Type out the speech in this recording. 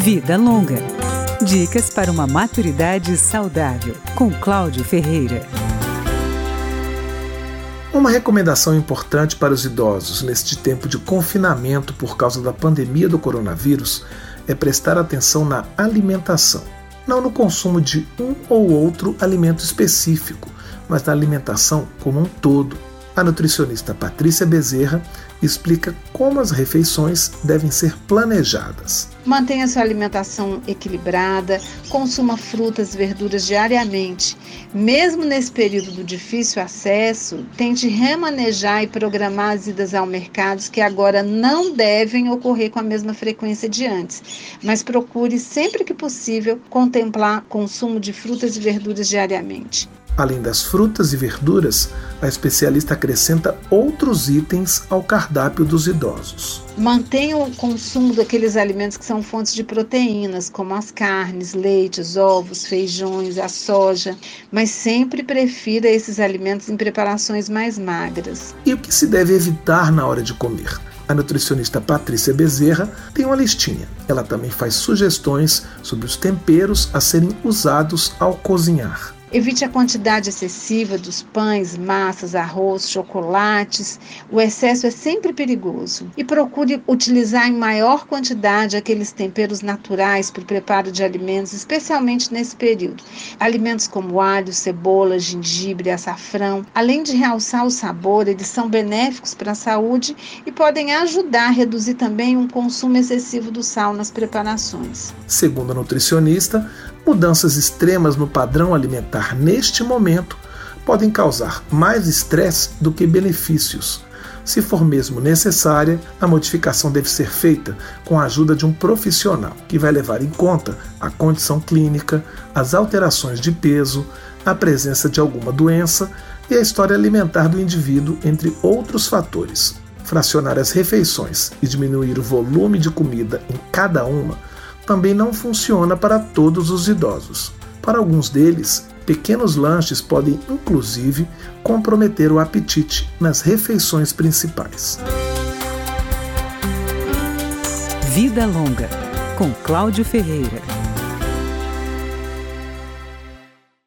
Vida Longa. Dicas para uma maturidade saudável, com Cláudio Ferreira. Uma recomendação importante para os idosos neste tempo de confinamento por causa da pandemia do coronavírus é prestar atenção na alimentação. Não no consumo de um ou outro alimento específico, mas na alimentação como um todo. A nutricionista Patrícia Bezerra explica como as refeições devem ser planejadas. Mantenha sua alimentação equilibrada, consuma frutas e verduras diariamente. Mesmo nesse período do difícil acesso, tente remanejar e programar as idas ao mercado que agora não devem ocorrer com a mesma frequência de antes, mas procure sempre que possível contemplar consumo de frutas e verduras diariamente. Além das frutas e verduras, a especialista acrescenta outros itens ao cardápio dos idosos. Mantenha o consumo daqueles alimentos que são fontes de proteínas, como as carnes, leites, ovos, feijões, a soja, mas sempre prefira esses alimentos em preparações mais magras. E o que se deve evitar na hora de comer? A nutricionista Patrícia Bezerra tem uma listinha. Ela também faz sugestões sobre os temperos a serem usados ao cozinhar. Evite a quantidade excessiva dos pães, massas, arroz, chocolates. O excesso é sempre perigoso. E procure utilizar em maior quantidade aqueles temperos naturais para o preparo de alimentos, especialmente nesse período. Alimentos como alho, cebola, gengibre, açafrão, além de realçar o sabor, eles são benéficos para a saúde e podem ajudar a reduzir também um consumo excessivo do sal nas preparações. Segundo a nutricionista, Mudanças extremas no padrão alimentar neste momento podem causar mais estresse do que benefícios. Se for mesmo necessária, a modificação deve ser feita com a ajuda de um profissional, que vai levar em conta a condição clínica, as alterações de peso, a presença de alguma doença e a história alimentar do indivíduo, entre outros fatores. Fracionar as refeições e diminuir o volume de comida em cada uma também não funciona para todos os idosos. Para alguns deles, pequenos lanches podem inclusive comprometer o apetite nas refeições principais. Vida Longa, com Cláudio Ferreira.